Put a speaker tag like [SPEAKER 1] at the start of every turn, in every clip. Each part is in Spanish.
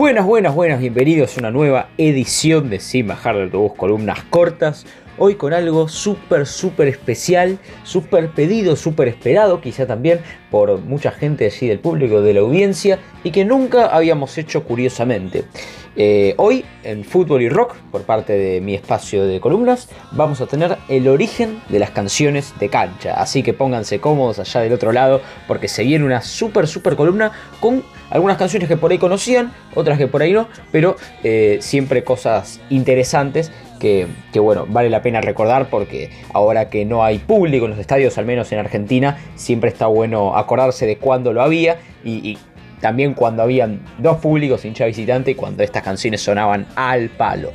[SPEAKER 1] Buenas, buenas, buenas, bienvenidos a una nueva edición de Sin Bajar de Autobús, columnas cortas. Hoy con algo súper, súper especial, súper pedido, súper esperado, quizá también por mucha gente así del público, de la audiencia, y que nunca habíamos hecho curiosamente. Eh, hoy en Fútbol y Rock, por parte de mi espacio de columnas, vamos a tener el origen de las canciones de cancha. Así que pónganse cómodos allá del otro lado, porque se viene una súper, súper columna con algunas canciones que por ahí conocían, otras que por ahí no, pero eh, siempre cosas interesantes que, bueno, vale la pena recordar porque ahora que no hay público en los estadios, al menos en Argentina, siempre está bueno acordarse de cuándo lo había y, también cuando habían dos públicos, hincha visitante, y cuando estas canciones sonaban al palo.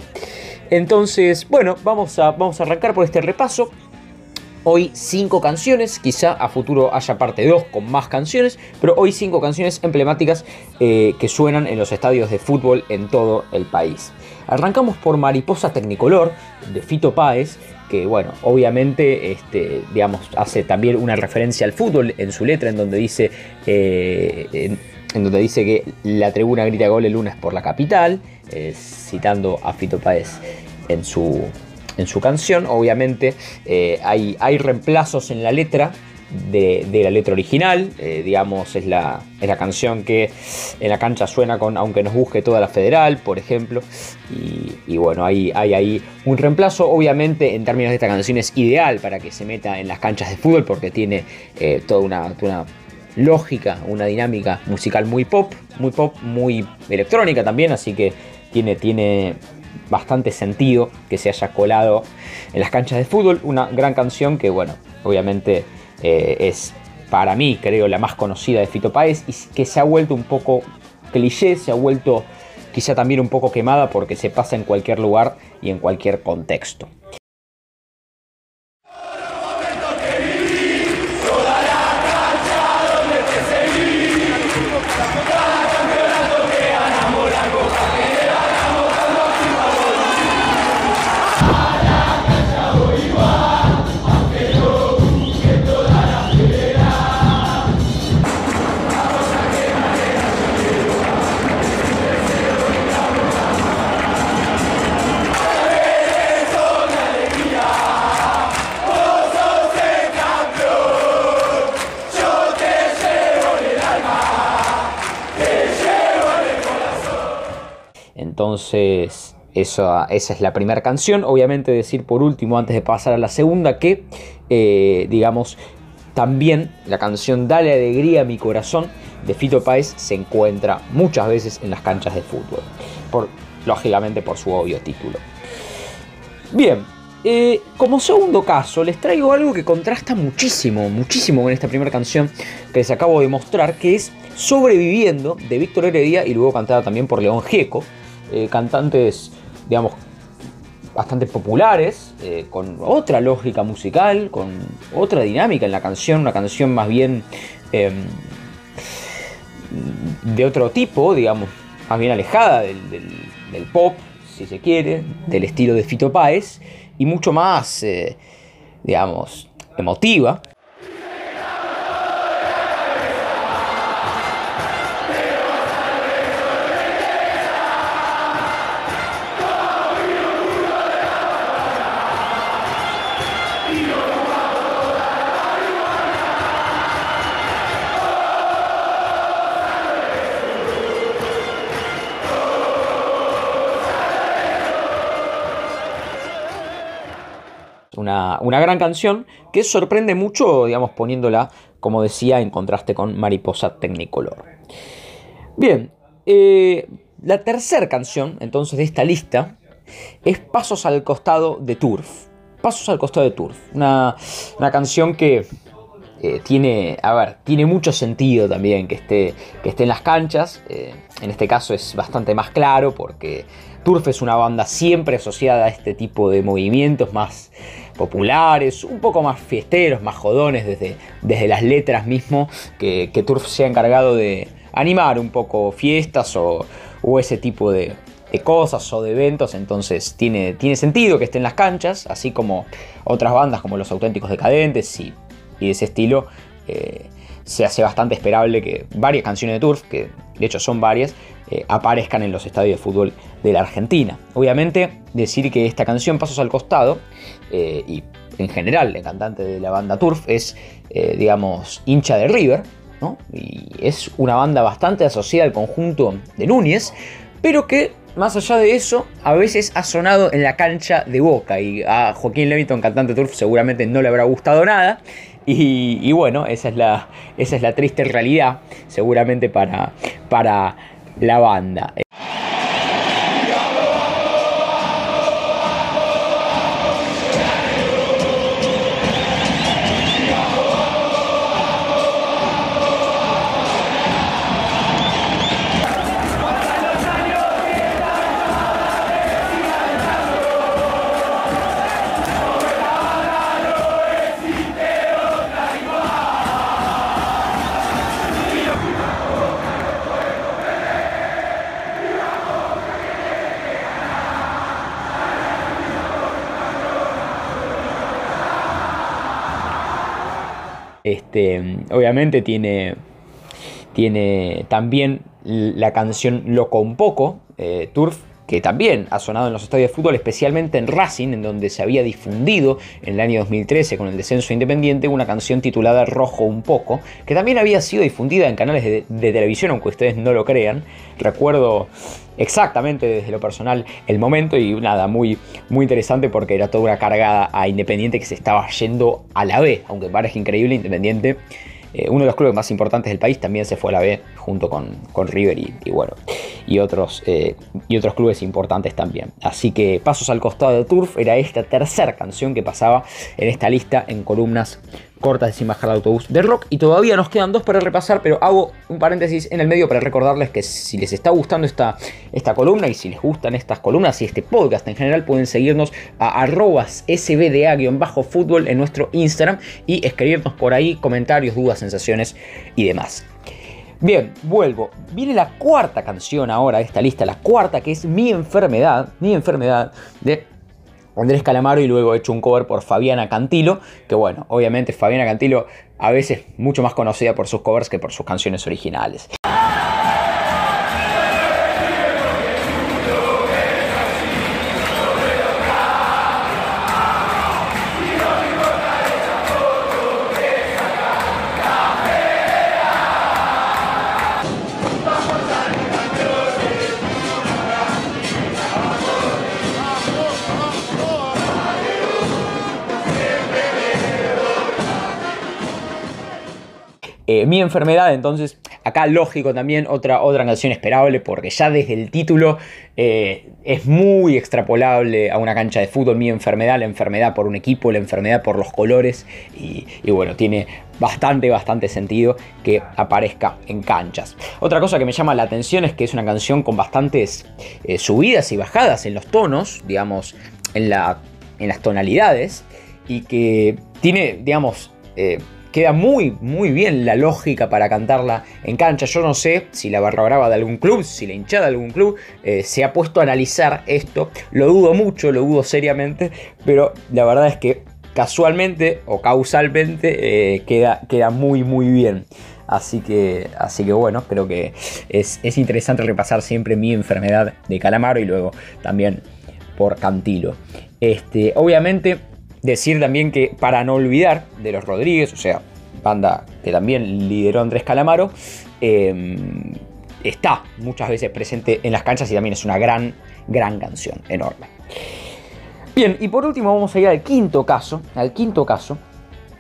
[SPEAKER 1] Entonces, bueno, vamos a, vamos a arrancar por este repaso. Hoy cinco canciones, quizá a futuro haya parte 2 con más canciones, pero hoy cinco canciones emblemáticas eh, que suenan en los estadios de fútbol en todo el país. Arrancamos por Mariposa Tecnicolor de Fito Páez, que bueno, obviamente este, digamos, hace también una referencia al fútbol en su letra, en donde dice, eh, en, donde dice que la tribuna grita gol el lunes por la capital, eh, citando a Fito Páez en su, en su canción. Obviamente eh, hay, hay, reemplazos en la letra de, la letra original. Eh, digamos, es la, es la, canción que en la cancha suena con Aunque nos busque toda la federal, por ejemplo. Y, bueno, hay, hay ahí un reemplazo. Obviamente, en términos de esta canción es ideal para que se meta en las canchas de fútbol porque tiene eh, toda una, una lógica, una dinámica musical muy pop, muy pop, muy electrónica también, así que tiene, tiene bastante sentido que se haya colado en las canchas de fútbol. Una gran canción que, bueno, obviamente eh, es para mí, creo, la más conocida de Fito Páez y que se ha vuelto un poco cliché, se ha vuelto quizá también un poco quemada porque se pasa en cualquier lugar y en cualquier contexto. Entonces, esa, es la primera canción. Obviamente decir por último, antes de pasar a la segunda, que, eh, digamos, también la canción Dale Alegría a mi corazón de Fito Páez se encuentra muchas veces en las canchas de fútbol. Lógicamente por su obvio título. Bien, eh, como segundo caso, les traigo algo que contrasta muchísimo, muchísimo con esta primera canción que les acabo de mostrar, que es Sobreviviendo de Víctor Heredia y luego cantada también por León Gieco. Eh, cantantes, digamos, bastante populares, eh, con otra lógica musical, con otra dinámica en la canción, una canción más bien em, de otro tipo, digamos, más bien alejada del, pop, si se quiere, del estilo de Fito Páez, y mucho más, eh, digamos, emotiva. Una, gran canción que sorprende mucho, digamos, poniéndola, como decía, en contraste con Mariposa Technicolor. Bien, eh, la tercera canción, entonces, de esta lista es Pasos al costado de Turf. Pasos al costado de Turf. Una, canción que tiene, a ver, tiene mucho sentido también que esté, que esté en las canchas. Eh, en este caso es bastante más claro porque Turf es una banda siempre asociada a este tipo de movimientos más populares, un poco más fiesteros, más jodones desde, desde las letras mismo, que, Turf se ha encargado de animar un poco fiestas o, ese tipo de, cosas o de eventos, entonces tiene, tiene sentido que esté en las canchas, así como otras bandas como Los Auténticos Decadentes y, y de ese estilo. Eh, se hace bastante esperable que varias canciones de Turf, que de hecho son varias, eh, aparezcan en los estadios de fútbol de la Argentina. Obviamente, decir que esta canción Pasos al Costado, eh, y en general el cantante de la banda Turf es, digamos, hincha de River, ¿no? y es una banda bastante asociada al conjunto de Núñez, pero que más allá de eso, a veces ha sonado en la cancha de Boca y a Joaquín Levington, cantante Turf, seguramente no le habrá gustado nada. Y, bueno, esa es, la, esa es la triste realidad, seguramente para, para la banda. Este, obviamente tiene, tiene también la canción Loco un poco, eh, Turf, que también ha sonado en los estadios de fútbol, especialmente en Racing, en donde se había difundido en el año 2013 con el descenso independiente una canción titulada Rojo un poco, que también había sido difundida en canales de, televisión, aunque ustedes no lo crean. Recuerdo exactamente desde lo personal el momento y nada, muy, muy interesante porque era toda una cargada a Independiente que se estaba yendo a la B, aunque parezca increíble, Independiente, eh, uno de los clubes más importantes del país, también se fue a la B junto con, con River y, bueno, y otros, eh, y otros clubes importantes también. Así que Pasos al costado de Turf era esta tercera canción que pasaba en esta lista en columnas cortas sin bajar el autobús de rock. Y todavía nos quedan dos para repasar, pero hago un paréntesis en el medio para recordarles que si les está gustando esta, esta columna y si les gustan estas columnas y este podcast en general, pueden seguirnos a arrobas sbda-fútbol en nuestro Instagram y escribirnos por ahí comentarios, dudas, sensaciones y demás. Bien, vuelvo. Viene la cuarta canción ahora de esta lista, la cuarta que es Mi enfermedad, Mi enfermedad de Andrés Calamaro y luego he hecho un cover por Fabiana Cantilo, que bueno, obviamente Fabiana Cantilo a veces mucho más conocida por sus covers que por sus canciones originales. Eh, mi enfermedad, entonces, acá lógico también, otra, otra canción esperable, porque ya desde el título eh, es muy extrapolable a una cancha de fútbol. Mi enfermedad, la enfermedad por un equipo, la enfermedad por los colores, y, bueno, tiene bastante, bastante sentido que aparezca en canchas. Otra cosa que me llama la atención es que es una canción con bastantes eh, subidas y bajadas en los tonos, digamos, en, la, en las tonalidades, y que tiene, digamos, queda muy, muy bien la lógica para cantarla en cancha. Yo no sé si la barra brava de algún club, si la hinchada de algún club eh, se ha puesto a analizar esto. Lo dudo mucho, lo dudo seriamente, pero la verdad es que casualmente o causalmente eh, queda, queda muy, muy bien. Así que, así que bueno, creo que es, es interesante repasar siempre mi enfermedad de calamaro y luego también por Cantilo. Este, obviamente Decir también que para no olvidar de los Rodríguez, o sea, banda que también lideró Andrés Calamaro, em, está muchas veces presente en las canchas y también es una gran, gran canción, enorme. Bien, y por último vamos a ir al quinto caso, al quinto caso,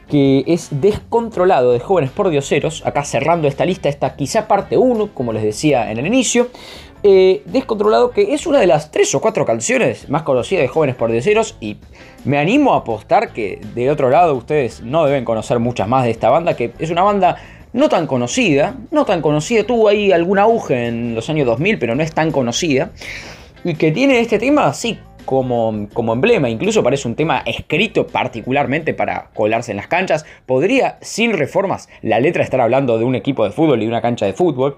[SPEAKER 1] que es Descontrolado de Jóvenes por Dioseros, acá cerrando esta lista, está quizá parte 1, como les decía en el inicio, eh, Descontrolado, que es una de las tres o cuatro canciones más conocidas de Jóvenes por Deseros y me animo a apostar que de otro lado ustedes no deben conocer muchas más de esta banda, que es una banda no tan conocida, no tan conocida, tuvo ahí algún auge en los años 2000, pero no es tan conocida, y que tiene este tema, sí, como, como, emblema, incluso parece un tema escrito particularmente para colarse en las canchas. Podría, sin reformas, la letra estar hablando de un equipo de fútbol y una cancha de fútbol.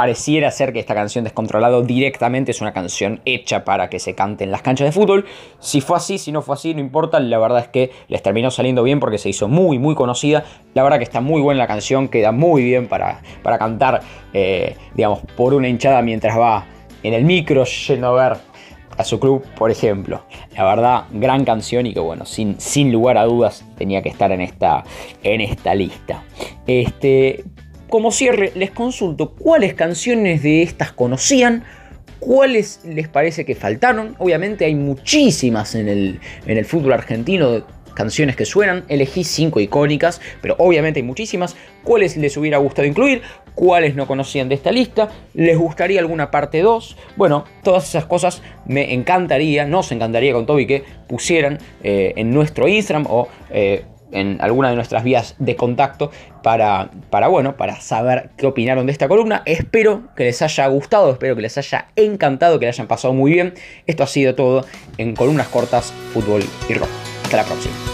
[SPEAKER 1] Pareciera ser que esta canción Descontrolado directamente es una canción hecha para que se cante en las canchas de fútbol. Si fue así, si no fue así, no importa. La verdad es que les terminó saliendo bien porque se hizo muy, muy conocida. La verdad que está muy buena la canción, queda muy bien para, para cantar, eh, digamos, por una hinchada mientras va en el micro yendo a ver a su club, por ejemplo. La verdad, gran canción y que bueno, sin, sin lugar a dudas tenía que estar en esta, en esta lista. Este, como cierre, les consulto cuáles canciones de estas conocían, cuáles les parece que faltaron. Obviamente hay muchísimas en el, en el fútbol argentino canciones que suenan, elegí cinco icónicas, pero obviamente hay muchísimas. ¿Cuáles les hubiera gustado incluir? ¿Cuáles no conocían de esta lista? ¿Les gustaría alguna parte 2? Bueno, todas esas cosas me encantaría, nos encantaría con Toby que pusieran eh, en nuestro Instagram o eh, en alguna de nuestras vías de contacto para, para, bueno, para saber qué opinaron de esta columna. Espero que les haya gustado, espero que les haya encantado, que le hayan pasado muy bien. Esto ha sido todo en columnas cortas, fútbol y rock. Hasta la próxima.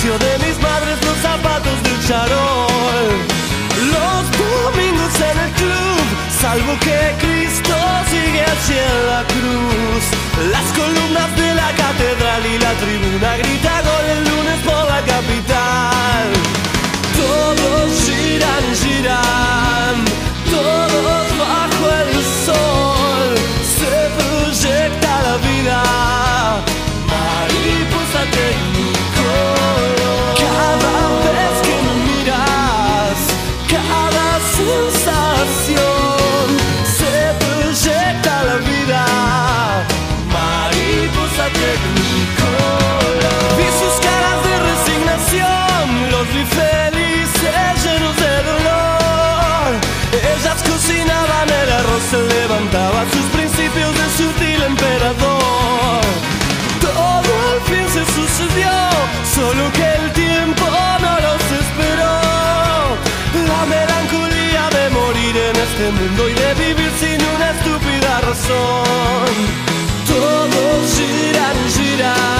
[SPEAKER 2] De mis madres los zapatos del charol. Los domingos en el club, salvo que Cristo sigue hacia la cruz. Las columnas de la catedral y la tribuna grita gol el lunes por la capital. Todos giran, giran, estúpida razón. Todos giran, giran.